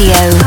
Radio,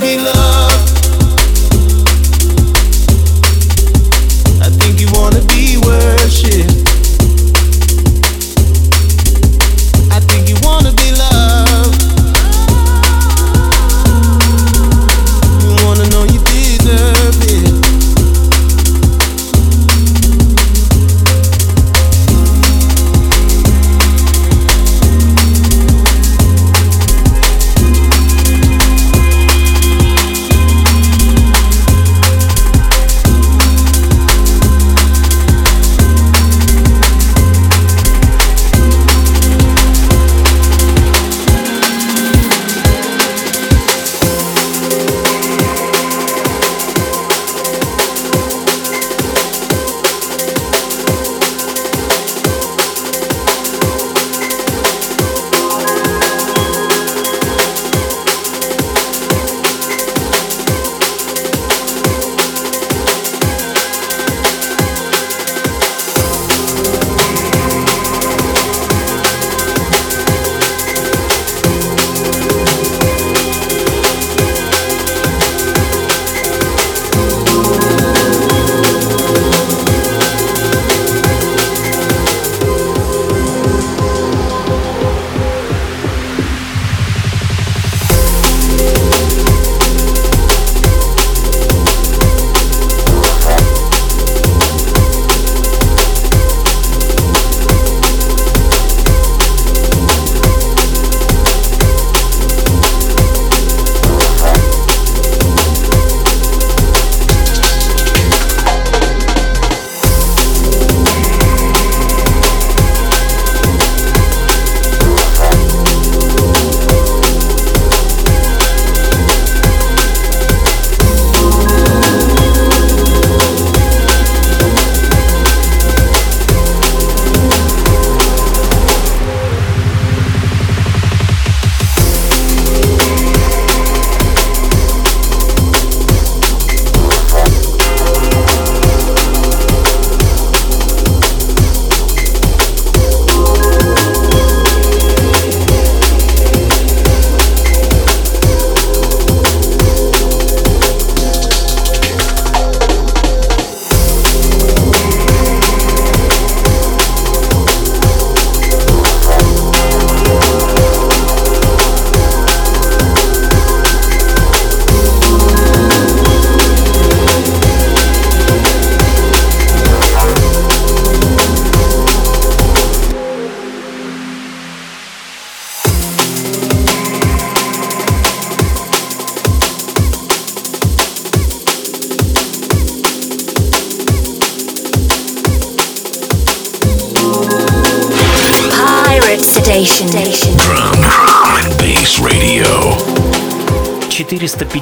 be loved.